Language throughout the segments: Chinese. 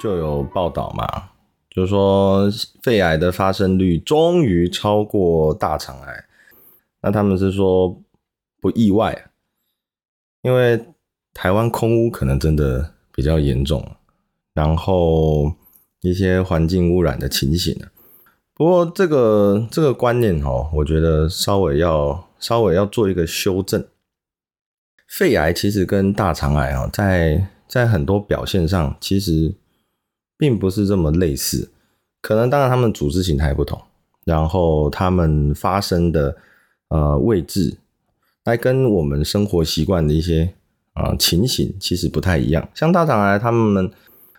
就有报道嘛，就是说肺癌的发生率终于超过大肠癌。那他们是说不意外，因为台湾空污可能真的比较严重，然后一些环境污染的情形呢。不过这个这个观念哦，我觉得稍微要稍微要做一个修正。肺癌其实跟大肠癌啊，在在很多表现上其实并不是这么类似，可能当然他们组织形态不同，然后他们发生的呃位置，来跟我们生活习惯的一些啊情形其实不太一样。像大肠癌，他们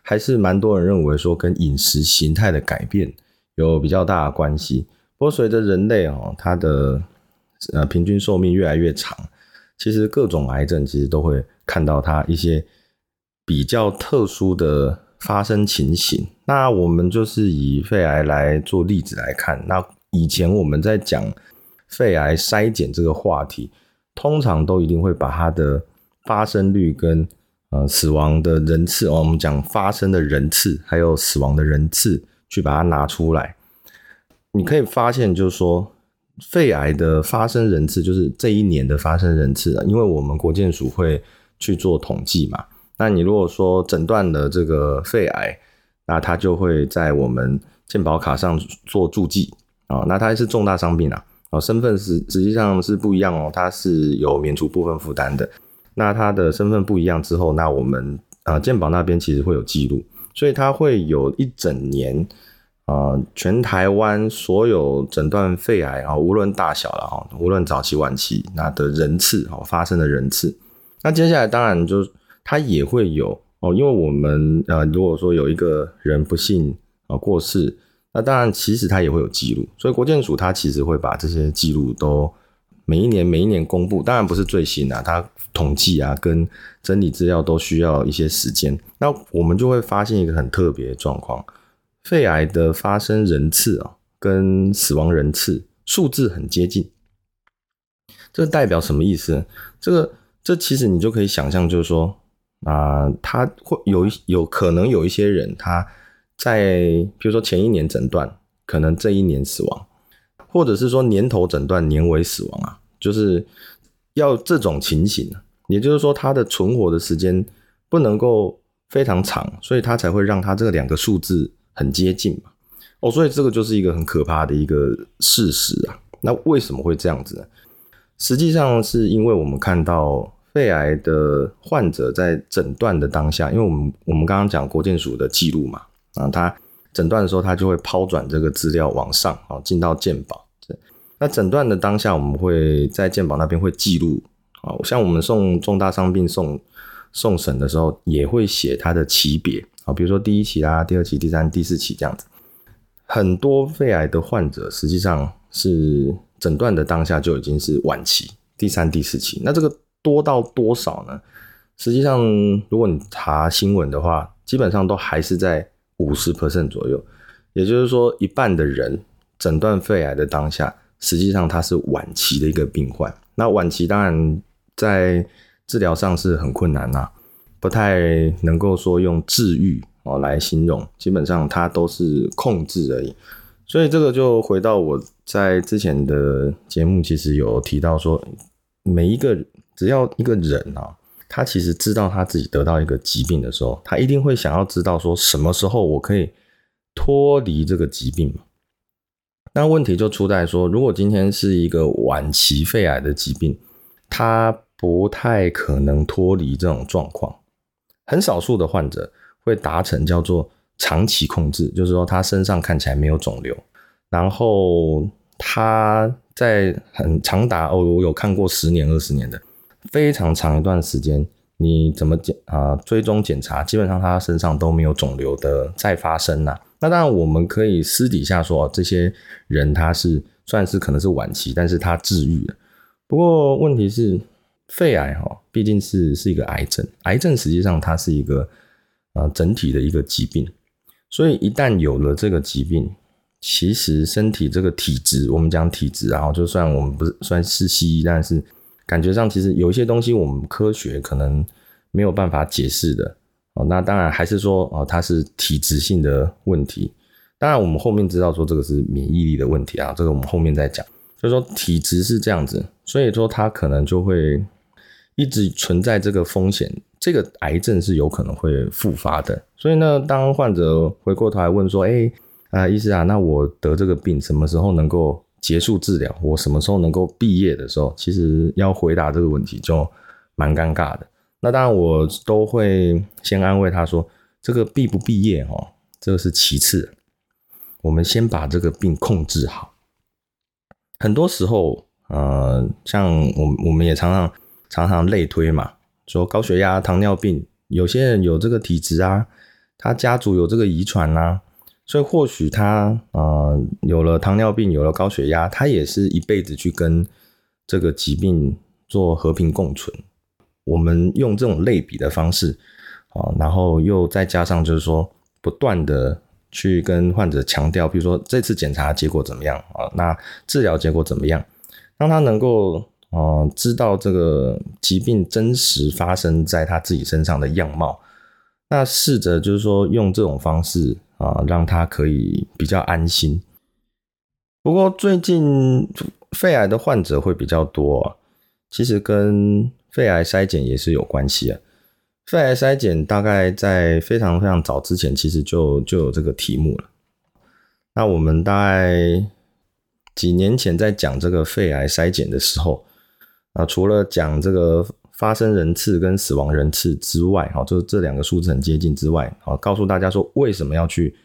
还是蛮多人认为说跟饮食形态的改变。有比较大的关系，不过随着人类哦，它的呃平均寿命越来越长，其实各种癌症其实都会看到它一些比较特殊的发生情形。那我们就是以肺癌来做例子来看。那以前我们在讲肺癌筛检这个话题，通常都一定会把它的发生率跟呃死亡的人次哦，我们讲发生的人次还有死亡的人次。去把它拿出来，你可以发现，就是说，肺癌的发生人次，就是这一年的发生人次啊，因为我们国健署会去做统计嘛。那你如果说诊断了这个肺癌，那它就会在我们健保卡上做注记啊。那它是重大伤病啊，哦，身份是实际上是不一样哦，它是有免除部分负担的。那它的身份不一样之后，那我们啊健保那边其实会有记录。所以它会有一整年，啊，全台湾所有诊断肺癌啊，无论大小了哈，无论早期晚期，那的人次哦，发生的人次。那接下来当然就它也会有哦，因为我们呃，如果说有一个人不幸啊过世，那当然其实它也会有记录，所以国健署它其实会把这些记录都。每一年每一年公布，当然不是最新的，它统计啊跟整理资料都需要一些时间。那我们就会发现一个很特别的状况：肺癌的发生人次啊，跟死亡人次数字很接近。这代表什么意思？这个这其实你就可以想象，就是说啊，他会有有可能有一些人，他在比如说前一年诊断，可能这一年死亡。或者是说年头诊断年尾死亡啊，就是要这种情形也就是说它的存活的时间不能够非常长，所以它才会让它这两个数字很接近嘛。哦，所以这个就是一个很可怕的一个事实啊。那为什么会这样子呢？实际上是因为我们看到肺癌的患者在诊断的当下，因为我们我们刚刚讲国健署的记录嘛，啊，他。诊断的时候，他就会抛转这个资料往上，啊，进到健保。那诊断的当下，我们会在健保那边会记录，啊，像我们送重大伤病送送审的时候，也会写它的级别，啊，比如说第一期啊、第二期、第三、第四期这样子。很多肺癌的患者实际上是诊断的当下就已经是晚期，第三、第四期。那这个多到多少呢？实际上，如果你查新闻的话，基本上都还是在。五十 percent 左右，也就是说，一半的人诊断肺癌的当下，实际上他是晚期的一个病患。那晚期当然在治疗上是很困难呐，不太能够说用治愈哦来形容，基本上它都是控制而已。所以这个就回到我在之前的节目，其实有提到说，每一个只要一个人啊。他其实知道他自己得到一个疾病的时候，他一定会想要知道说什么时候我可以脱离这个疾病？那问题就出在说，如果今天是一个晚期肺癌的疾病，他不太可能脱离这种状况。很少数的患者会达成叫做长期控制，就是说他身上看起来没有肿瘤，然后他在很长达哦，我有看过十年、二十年的。非常长一段时间，你怎么检啊追踪检查，基本上他身上都没有肿瘤的再发生呐。那当然我们可以私底下说，这些人他是算是可能是晚期，但是他治愈了。不过问题是，肺癌哈毕竟是是一个癌症，癌症实际上它是一个呃整体的一个疾病，所以一旦有了这个疾病，其实身体这个体质，我们讲体质，然后就算我们不是算是西医，但是。感觉上其实有一些东西我们科学可能没有办法解释的哦。那当然还是说哦，它是体质性的问题。当然我们后面知道说这个是免疫力的问题啊，这个我们后面再讲。所以说体质是这样子，所以说它可能就会一直存在这个风险，这个癌症是有可能会复发的。所以呢，当患者回过头来问说：“哎啊，医师啊，那我得这个病什么时候能够？”结束治疗，我什么时候能够毕业的时候，其实要回答这个问题就蛮尴尬的。那当然，我都会先安慰他说：“这个毕不毕业哦，这个是其次，我们先把这个病控制好。”很多时候，呃，像我我们也常常常常类推嘛，说高血压、糖尿病，有些人有这个体质啊，他家族有这个遗传啊。所以或许他呃有了糖尿病，有了高血压，他也是一辈子去跟这个疾病做和平共存。我们用这种类比的方式啊，然后又再加上就是说不断的去跟患者强调，比如说这次检查结果怎么样啊，那治疗结果怎么样，让他能够呃知道这个疾病真实发生在他自己身上的样貌。那试着就是说用这种方式。啊，让他可以比较安心。不过最近肺癌的患者会比较多，其实跟肺癌筛检也是有关系啊。肺癌筛检大概在非常非常早之前，其实就就有这个题目了。那我们大概几年前在讲这个肺癌筛检的时候，啊，除了讲这个。发生人次跟死亡人次之外，哈，就是这两个数字很接近之外，好，告诉大家说为什么要去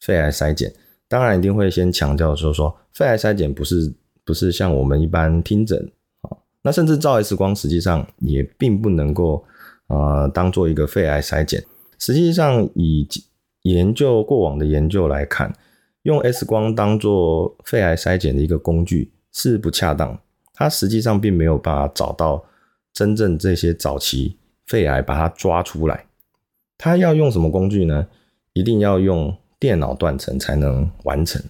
肺癌筛检。当然一定会先强调说，说肺癌筛检不是不是像我们一般听诊啊，那甚至照 X 光实际上也并不能够呃当做一个肺癌筛检。实际上以研究过往的研究来看，用 X 光当做肺癌筛检的一个工具是不恰当，它实际上并没有办法找到。真正这些早期肺癌把它抓出来，它要用什么工具呢？一定要用电脑断层才能完成。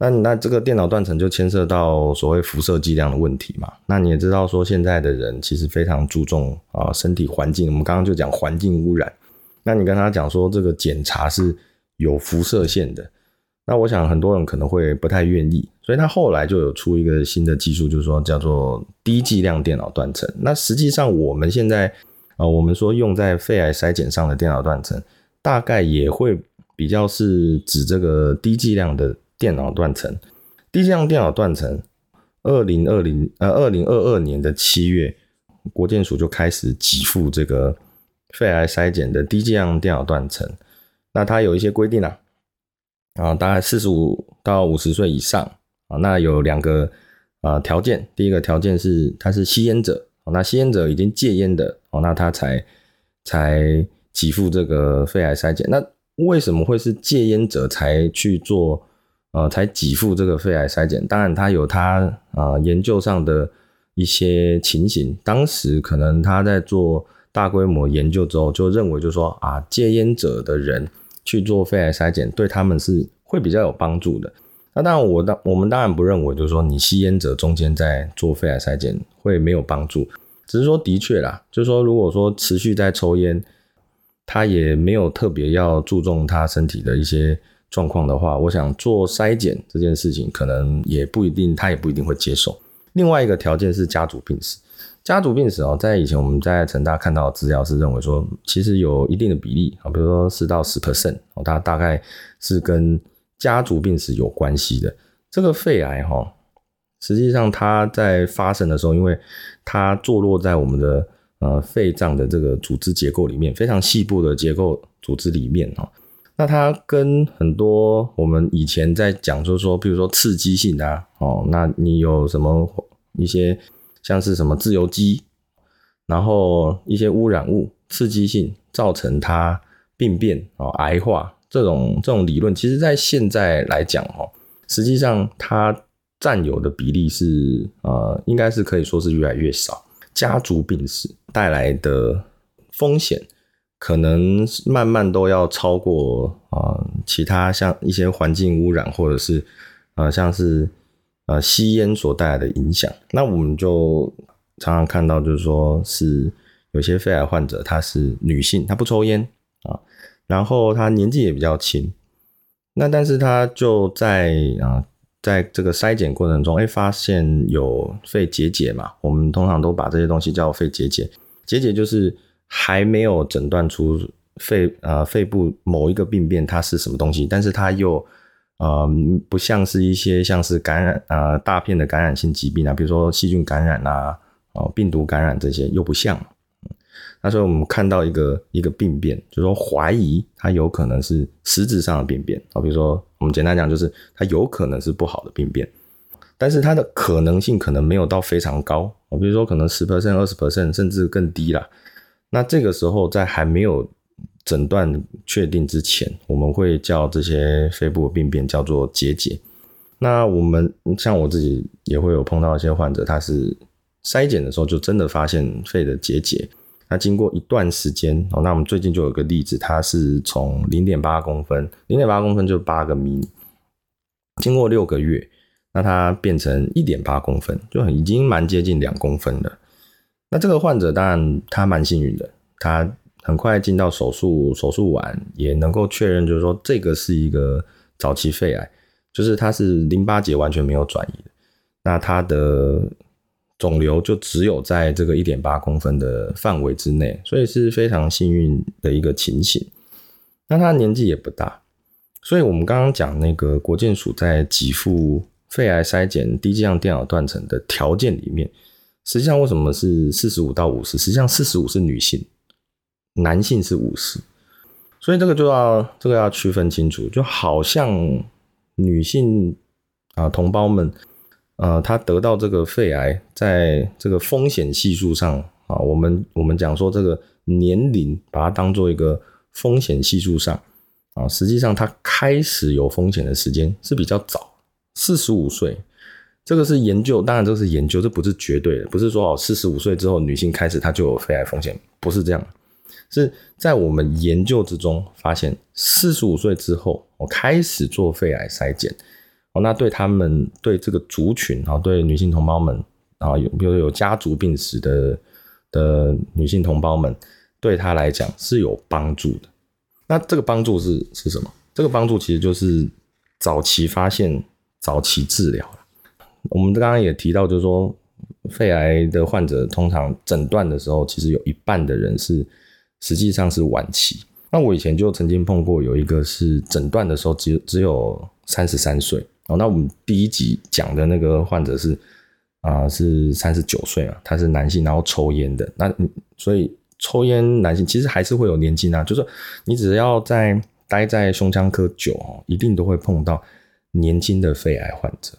那那这个电脑断层就牵涉到所谓辐射剂量的问题嘛。那你也知道说现在的人其实非常注重啊身体环境，我们刚刚就讲环境污染。那你跟他讲说这个检查是有辐射线的。那我想很多人可能会不太愿意，所以他后来就有出一个新的技术，就是说叫做低剂量电脑断层。那实际上我们现在啊，我们说用在肺癌筛检上的电脑断层，大概也会比较是指这个低剂量的电脑断层。低剂量电脑断层，二零二零呃二零二二年的七月，国健署就开始给付这个肺癌筛检的低剂量电脑断层。那它有一些规定啊。啊，大概四十五到五十岁以上啊，那有两个啊条件。第一个条件是他是吸烟者，那吸烟者已经戒烟的哦，那他才才给付这个肺癌筛检。那为什么会是戒烟者才去做呃才给付这个肺癌筛检？当然，他有他啊研究上的一些情形。当时可能他在做大规模研究之后，就认为就说啊戒烟者的人。去做肺癌筛检，对他们是会比较有帮助的。那当然，我当我们当然不认为，就是说你吸烟者中间在做肺癌筛检会没有帮助。只是说，的确啦，就是说，如果说持续在抽烟，他也没有特别要注重他身体的一些状况的话，我想做筛检这件事情，可能也不一定，他也不一定会接受。另外一个条件是家族病史。家族病史哦，在以前我们在成大看到的资料是认为说，其实有一定的比例啊，比如说四到十 percent 哦，它大概是跟家族病史有关系的。这个肺癌哈，实际上它在发生的时候，因为它坐落在我们的呃肺脏的这个组织结构里面，非常细部的结构组织里面哦，那它跟很多我们以前在讲，就是说，比如说刺激性的哦，那你有什么一些。像是什么自由基，然后一些污染物刺激性造成它病变哦癌化这种这种理论，其实在现在来讲哦，实际上它占有的比例是呃，应该是可以说是越来越少。家族病史带来的风险，可能慢慢都要超过啊其他像一些环境污染，或者是呃像是呃吸烟所带来的影响。那我们就常常看到，就是说是有些肺癌患者，她是女性，她不抽烟啊，然后她年纪也比较轻，那但是她就在啊。在这个筛检过程中，哎，发现有肺结节嘛？我们通常都把这些东西叫肺结节。结节就是还没有诊断出肺呃肺部某一个病变它是什么东西，但是它又呃不像是一些像是感染呃大片的感染性疾病啊，比如说细菌感染啊，哦病毒感染这些又不像。那时候我们看到一个一个病变，就说怀疑它有可能是实质上的病变啊，比如说我们简单讲就是它有可能是不好的病变，但是它的可能性可能没有到非常高啊，比如说可能十 percent、二十 percent 甚至更低啦。那这个时候在还没有诊断确定之前，我们会叫这些肺部病变叫做结节。那我们像我自己也会有碰到一些患者，他是筛检的时候就真的发现肺的结节。那经过一段时间哦，那我们最近就有个例子，它是从零点八公分，零点八公分就八个米，经过六个月，那它变成一点八公分，就已经蛮接近两公分了。那这个患者当然他蛮幸运的，他很快进到手术，手术完也能够确认，就是说这个是一个早期肺癌，就是它是淋巴结完全没有转移，那它的。肿瘤就只有在这个一点八公分的范围之内，所以是非常幸运的一个情形。那他年纪也不大，所以我们刚刚讲那个国健署在给付肺癌筛检低剂量电脑断层的条件里面，实际上为什么是四十五到五十？实际上四十五是女性，男性是五十，所以这个就要这个要区分清楚，就好像女性啊同胞们。呃，她得到这个肺癌，在这个风险系数上啊，我们我们讲说这个年龄，把它当做一个风险系数上啊，实际上他开始有风险的时间是比较早，四十五岁，这个是研究，当然这是研究，这不是绝对的，不是说哦，四十五岁之后女性开始她就有肺癌风险，不是这样，是在我们研究之中发现，四十五岁之后我开始做肺癌筛检。哦那对他们对这个族群啊，对女性同胞们啊，有比如有家族病史的的女性同胞们，对她来讲是有帮助的。那这个帮助是是什么？这个帮助其实就是早期发现、早期治疗我们刚刚也提到，就是说肺癌的患者通常诊断的时候，其实有一半的人是实际上是晚期。那我以前就曾经碰过，有一个是诊断的时候只只有三十三岁。哦，那我们第一集讲的那个患者是啊，是三十九岁啊，他是男性，然后抽烟的。那所以抽烟男性其实还是会有年纪啊，就是你只要在待在胸腔科久哦，一定都会碰到年轻的肺癌患者。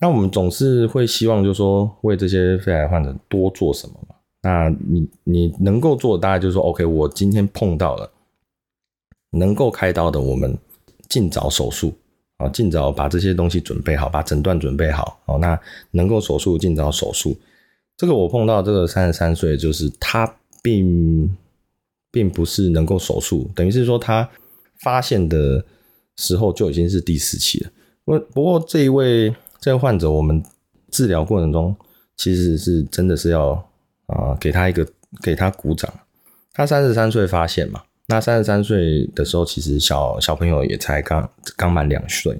那我们总是会希望，就是说为这些肺癌患者多做什么嘛？那你你能够做的，大概就是说，OK，我今天碰到了能够开刀的，我们尽早手术。啊，尽早把这些东西准备好，把诊断准备好。哦，那能够手术尽早手术。这个我碰到这个三十三岁，就是他并并不是能够手术，等于是说他发现的时候就已经是第四期了。不不过这一位这位患者，我们治疗过程中其实是真的是要啊给他一个给他鼓掌。他三十三岁发现嘛。那三十三岁的时候，其实小小朋友也才刚刚满两岁，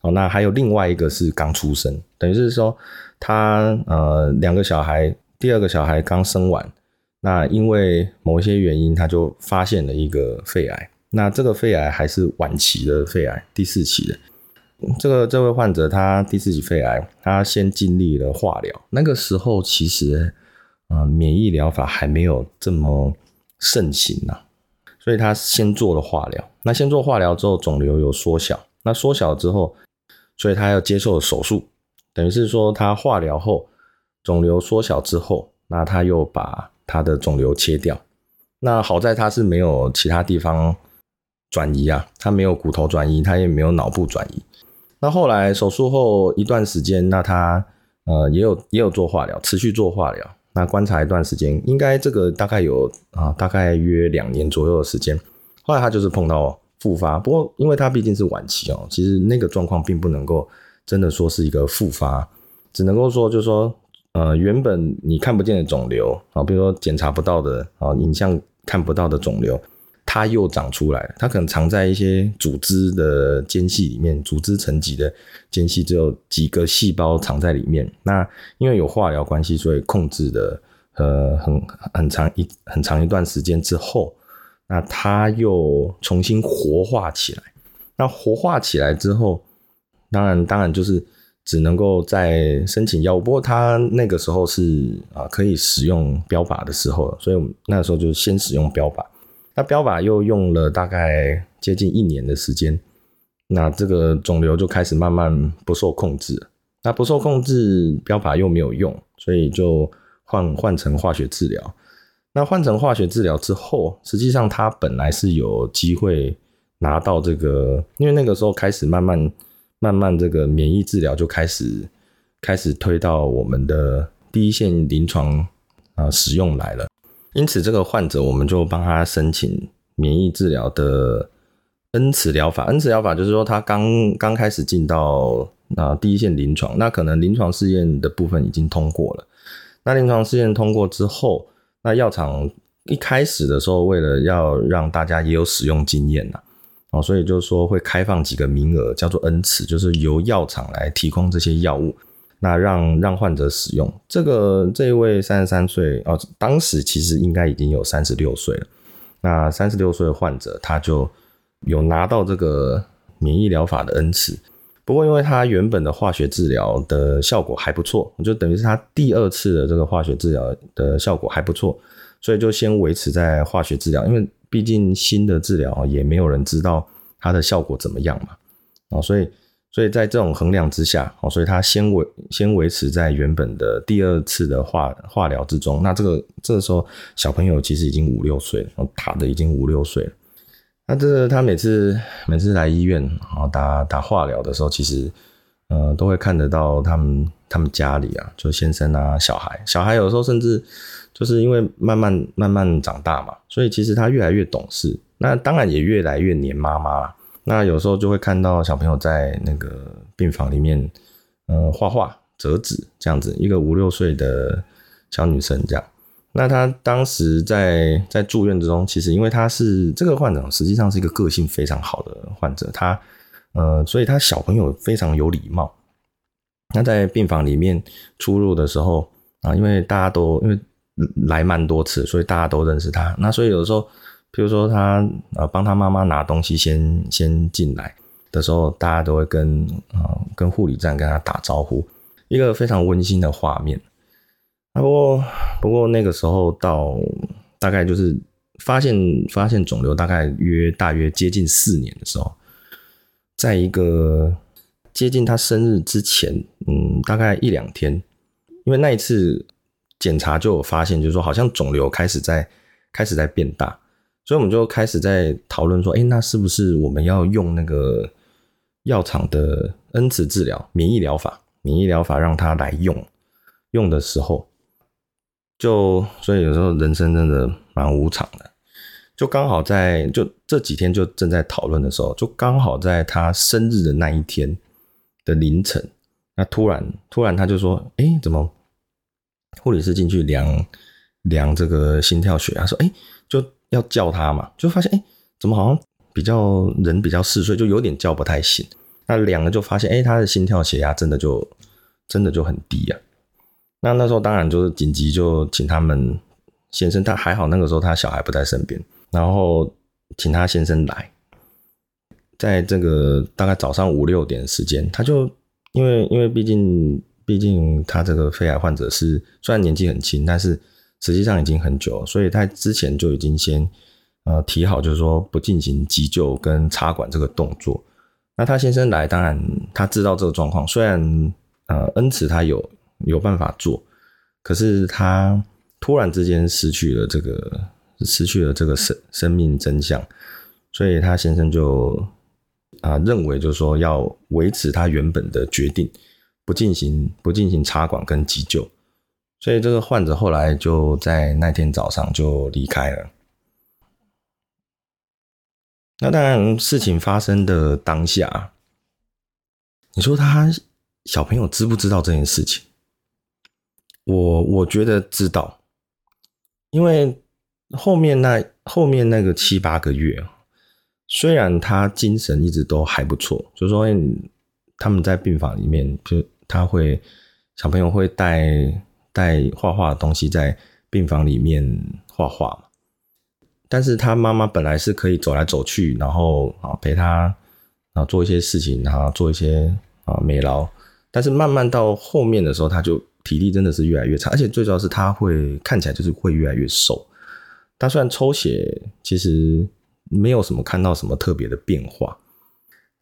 哦，那还有另外一个是刚出生，等于是说他呃两个小孩，第二个小孩刚生完，那因为某一些原因，他就发现了一个肺癌，那这个肺癌还是晚期的肺癌，第四期的。这个这位患者他第四期肺癌，他先经历了化疗，那个时候其实啊免疫疗法还没有这么盛行呐。所以他先做了化疗，那先做化疗之后，肿瘤有缩小，那缩小之后，所以他要接受手术，等于是说他化疗后，肿瘤缩小之后，那他又把他的肿瘤切掉，那好在他是没有其他地方转移啊，他没有骨头转移，他也没有脑部转移。那后来手术后一段时间，那他呃也有也有做化疗，持续做化疗。那观察一段时间，应该这个大概有啊，大概约两年左右的时间。后来他就是碰到复发，不过因为他毕竟是晚期哦，其实那个状况并不能够真的说是一个复发，只能够说就是说，呃，原本你看不见的肿瘤啊，比如说检查不到的啊，影像看不到的肿瘤。它又长出来了，它可能藏在一些组织的间隙里面，组织层级的间隙只有几个细胞藏在里面。那因为有化疗关系，所以控制的呃很很长一很长一段时间之后，那它又重新活化起来。那活化起来之后，当然当然就是只能够再申请药物。不过它那个时候是啊可以使用标靶的时候，所以我们那时候就先使用标靶。那标靶又用了大概接近一年的时间，那这个肿瘤就开始慢慢不受控制。那不受控制，标靶又没有用，所以就换换成化学治疗。那换成化学治疗之后，实际上他本来是有机会拿到这个，因为那个时候开始慢慢慢慢这个免疫治疗就开始开始推到我们的第一线临床啊使用来了。因此，这个患者我们就帮他申请免疫治疗的恩慈疗法。恩慈疗法就是说，他刚刚开始进到啊第一线临床，那可能临床试验的部分已经通过了。那临床试验通过之后，那药厂一开始的时候，为了要让大家也有使用经验呐，哦，所以就是说会开放几个名额，叫做恩慈，就是由药厂来提供这些药物。那让让患者使用这个这一位三十三岁哦，当时其实应该已经有三十六岁了。那三十六岁的患者，他就有拿到这个免疫疗法的恩赐。不过，因为他原本的化学治疗的效果还不错，就等于是他第二次的这个化学治疗的效果还不错，所以就先维持在化学治疗。因为毕竟新的治疗也没有人知道它的效果怎么样嘛，哦，所以。所以在这种衡量之下，哦，所以他先维先维持在原本的第二次的化化疗之中。那这个这个时候，小朋友其实已经五六岁了，打的已经五六岁了。那这个他每次每次来医院，然后打打化疗的时候，其实呃都会看得到他们他们家里啊，就先生啊小孩，小孩有时候甚至就是因为慢慢慢慢长大嘛，所以其实他越来越懂事，那当然也越来越黏妈妈了。那有时候就会看到小朋友在那个病房里面，呃，画画、折纸这样子，一个五六岁的小女生这样。那她当时在在住院之中，其实因为她是这个患者，实际上是一个个性非常好的患者，她呃，所以她小朋友非常有礼貌。那在病房里面出入的时候啊，因为大家都因为来蛮多次，所以大家都认识他。那所以有的时候。比如说他呃帮他妈妈拿东西先先进来的时候，大家都会跟啊跟护理站跟他打招呼，一个非常温馨的画面。不过不过那个时候到大概就是发现发现肿瘤大概约大约接近四年的时候，在一个接近他生日之前，嗯，大概一两天，因为那一次检查就有发现，就是说好像肿瘤开始在开始在变大。所以我们就开始在讨论说，哎，那是不是我们要用那个药厂的恩慈治疗、免疫疗法、免疫疗法让他来用？用的时候，就所以有时候人生真的蛮无常的。就刚好在就这几天就正在讨论的时候，就刚好在他生日的那一天的凌晨，那突然突然他就说，哎，怎么护理师进去量量这个心跳血压，说，哎，就。要叫他嘛，就发现哎，怎么好像比较人比较嗜睡，就有点叫不太醒。那两个就发现哎，他的心跳血压真的就真的就很低啊。那那时候当然就是紧急就请他们先生，他还好那个时候他小孩不在身边，然后请他先生来，在这个大概早上五六点时间，他就因为因为毕竟毕竟他这个肺癌患者是虽然年纪很轻，但是。实际上已经很久，所以他之前就已经先呃提好，就是说不进行急救跟插管这个动作。那他先生来，当然他知道这个状况，虽然呃恩慈他有有办法做，可是他突然之间失去了这个失去了这个生生命真相，所以他先生就啊认为，就是说要维持他原本的决定，不进行不进行插管跟急救，所以这个患者后来就在那天早上就离开了。那当然，事情发生的当下，你说他小朋友知不知道这件事情？我我觉得知道，因为后面那后面那个七八个月虽然他精神一直都还不错，就说他们在病房里面，就他会小朋友会带带画画的东西在病房里面画画嘛。但是他妈妈本来是可以走来走去，然后啊陪他啊做一些事情，然后做一些啊美劳。但是慢慢到后面的时候，他就体力真的是越来越差，而且最主要是他会看起来就是会越来越瘦。他虽然抽血，其实没有什么看到什么特别的变化。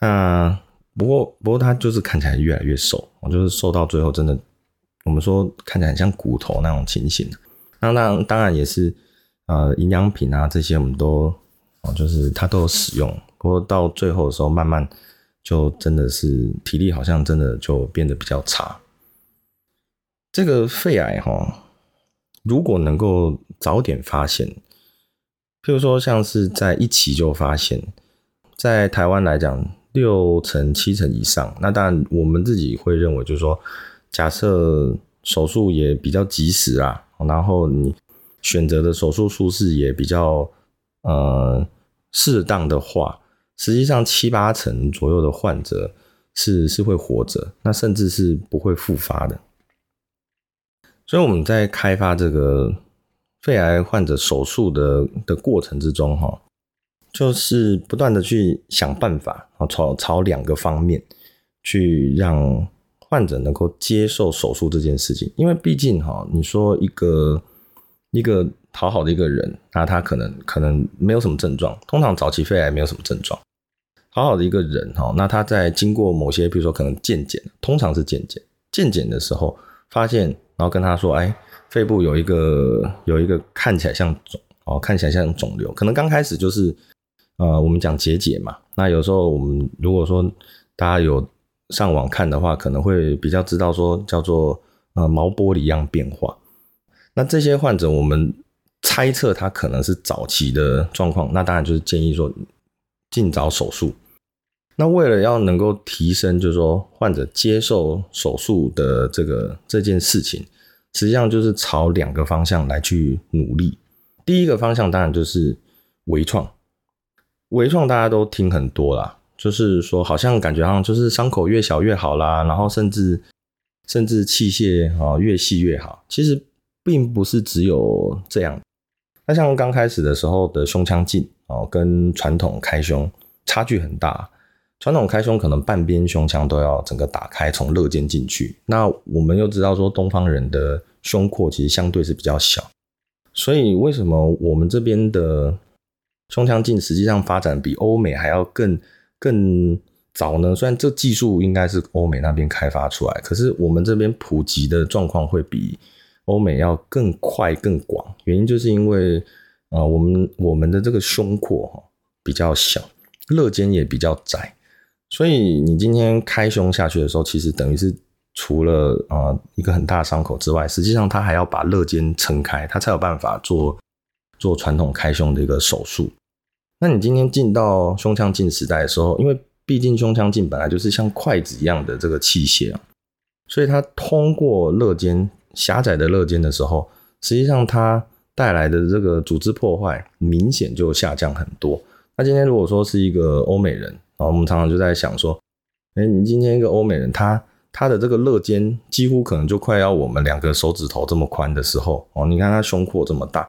那不过不过他就是看起来越来越瘦，我就是瘦到最后真的，我们说看起来很像骨头那种情形。那那当然也是。呃，营养品啊，这些我们都哦，就是它都有使用。不过到最后的时候，慢慢就真的是体力好像真的就变得比较差。这个肺癌哈，如果能够早点发现，譬如说像是在一期就发现，在台湾来讲，六成七成以上。那当然，我们自己会认为，就是说，假设手术也比较及时啊，然后你。选择的手术术式也比较呃适当的话，实际上七八成左右的患者是是会活着，那甚至是不会复发的。所以我们在开发这个肺癌患者手术的的过程之中，哈，就是不断的去想办法啊，朝朝两个方面去让患者能够接受手术这件事情，因为毕竟哈，你说一个。一个好好的一个人，那他可能可能没有什么症状，通常早期肺癌没有什么症状。好好的一个人哈，那他在经过某些，比如说可能健检，通常是健检，健检的时候发现，然后跟他说，哎，肺部有一个有一个看起来像肿哦，看起来像肿瘤，可能刚开始就是呃，我们讲结节嘛。那有时候我们如果说大家有上网看的话，可能会比较知道说叫做呃毛玻璃样变化。那这些患者，我们猜测他可能是早期的状况，那当然就是建议说尽早手术。那为了要能够提升，就是说患者接受手术的这个这件事情，实际上就是朝两个方向来去努力。第一个方向当然就是微创，微创大家都听很多啦，就是说好像感觉好像就是伤口越小越好啦，然后甚至甚至器械啊越细越好，其实。并不是只有这样，那像刚开始的时候的胸腔镜哦，跟传统开胸差距很大。传统开胸可能半边胸腔都要整个打开，从肋间进去。那我们又知道说，东方人的胸廓其实相对是比较小，所以为什么我们这边的胸腔镜实际上发展比欧美还要更更早呢？虽然这技术应该是欧美那边开发出来，可是我们这边普及的状况会比。欧美要更快更广，原因就是因为，呃，我们我们的这个胸廓哈比较小，肋间也比较窄，所以你今天开胸下去的时候，其实等于是除了啊一个很大的伤口之外，实际上它还要把肋间撑开，它才有办法做做传统开胸的一个手术。那你今天进到胸腔镜时代的时候，因为毕竟胸腔镜本来就是像筷子一样的这个器械啊，所以它通过肋间。狭窄的肋间的时候，实际上它带来的这个组织破坏明显就下降很多。那今天如果说是一个欧美人啊，我们常常就在想说，哎，你今天一个欧美人，他他的这个肋间几乎可能就快要我们两个手指头这么宽的时候哦，你看他胸廓这么大，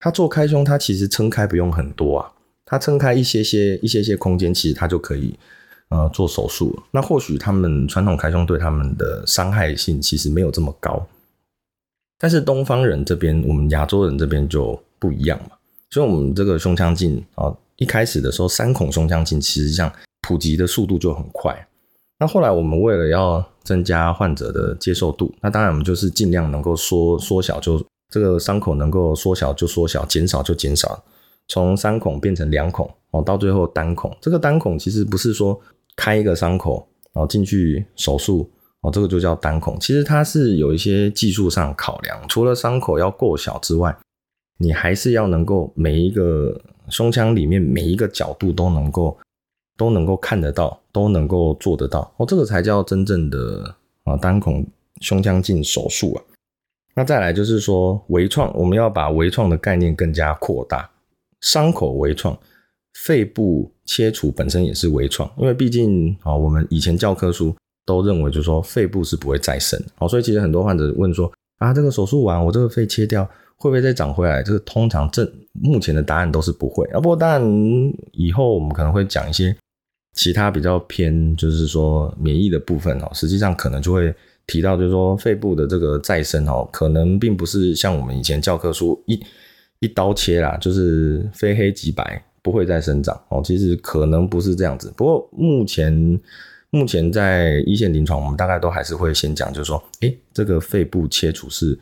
他做开胸，他其实撑开不用很多啊，它撑开一些些一些些空间，其实它就可以呃做手术。那或许他们传统开胸对他们的伤害性其实没有这么高。但是东方人这边，我们亚洲人这边就不一样嘛。所以，我们这个胸腔镜啊，一开始的时候，三孔胸腔镜其实像普及的速度就很快。那后来，我们为了要增加患者的接受度，那当然我们就是尽量能够缩缩小，就这个伤口能够缩小就缩小，减少就减少，从三孔变成两孔哦，到最后单孔。这个单孔其实不是说开一个伤口然后进去手术哦，这个就叫单孔。其实它是有一些技术上考量，除了伤口要够小之外，你还是要能够每一个胸腔里面每一个角度都能够都能够看得到，都能够做得到哦，这个才叫真正的啊单孔胸腔镜手术啊。那再来就是说微创，我们要把微创的概念更加扩大。伤口微创，肺部切除本身也是微创，因为毕竟啊，我们以前教科书都认为就是说肺部是不会再生，哦，所以其实很多患者问说啊，这个手术完我这个肺切掉会不会再长回来？这个通常正目前的答案都是不会啊。不过当然以后我们可能会讲一些其他比较偏就是说免疫的部分哦，实际上可能就会。提到就是说，肺部的这个再生哦，可能并不是像我们以前教科书一一刀切啦，就是非黑即白，不会再生长哦。其实可能不是这样子。不过目前目前在一线临床，我们大概都还是会先讲，就是说，诶，这个肺部切除是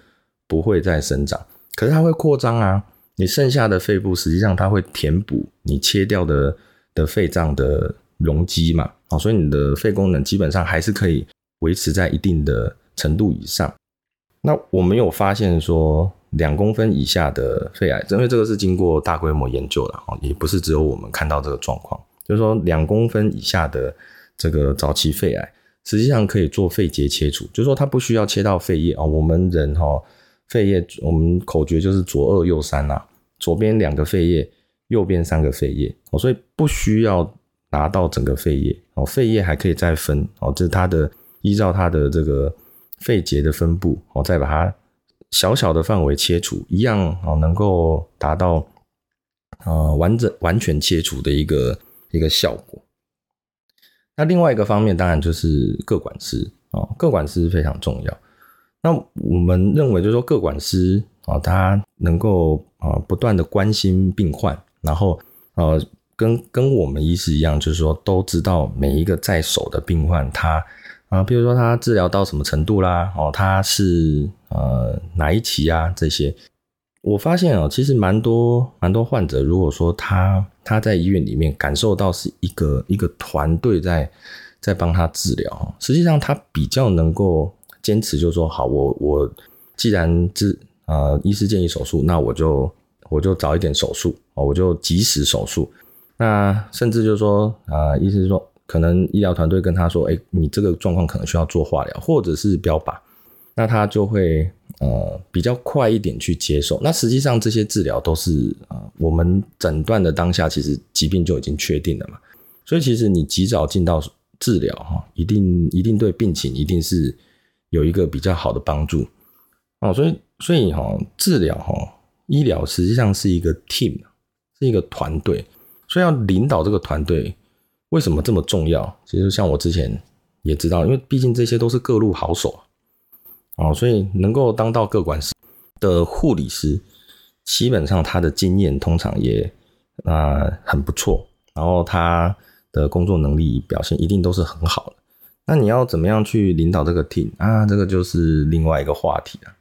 不会再生长，可是它会扩张啊。你剩下的肺部实际上它会填补你切掉的的肺脏的容积嘛，哦，所以你的肺功能基本上还是可以。维持在一定的程度以上，那我们有发现说两公分以下的肺癌，因为这个是经过大规模研究的哦，也不是只有我们看到这个状况，就是说两公分以下的这个早期肺癌，实际上可以做肺结切除，就是说它不需要切到肺叶啊。我们人哈肺叶，我们口诀就是左二右三呐，左边两个肺叶，右边三个肺叶哦，所以不需要拿到整个肺叶哦，肺叶还可以再分哦，这是它的。依照它的这个肺结的分布，哦，再把它小小的范围切除，一样哦，能够达到呃完整完全切除的一个一个效果。那另外一个方面，当然就是各管师哦，各管师非常重要。那我们认为，就是说各管师啊，他能够啊不断的关心病患，然后呃跟跟我们医师一样，就是说都知道每一个在手的病患他。啊，比如说他治疗到什么程度啦？哦，他是呃哪一期啊？这些我发现哦，其实蛮多蛮多患者，如果说他他在医院里面感受到是一个一个团队在在帮他治疗，实际上他比较能够坚持，就说好，我我既然治啊，医师建议手术，那我就我就早一点手术哦，我就及时手术。那甚至就是说啊，意思是说。可能医疗团队跟他说：“哎，你这个状况可能需要做化疗，或者是标靶。”那他就会呃比较快一点去接受。那实际上这些治疗都是啊，我们诊断的当下，其实疾病就已经确定了嘛。所以其实你及早进到治疗哈，一定一定对病情一定是有一个比较好的帮助哦。所以所以哈，治疗哈，医疗实际上是一个 team，是一个团队，所以要领导这个团队。为什么这么重要？其实像我之前也知道，因为毕竟这些都是各路好手哦，所以能够当到各管师的护理师，基本上他的经验通常也啊很不错，然后他的工作能力表现一定都是很好的。那你要怎么样去领导这个 team 啊？这个就是另外一个话题了。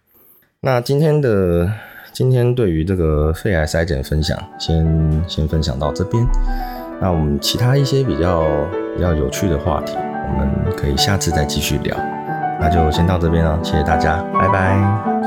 那今天的今天对于这个肺癌筛检分享，先先分享到这边。那我们其他一些比较比较有趣的话题，我们可以下次再继续聊。那就先到这边了，谢谢大家，拜拜。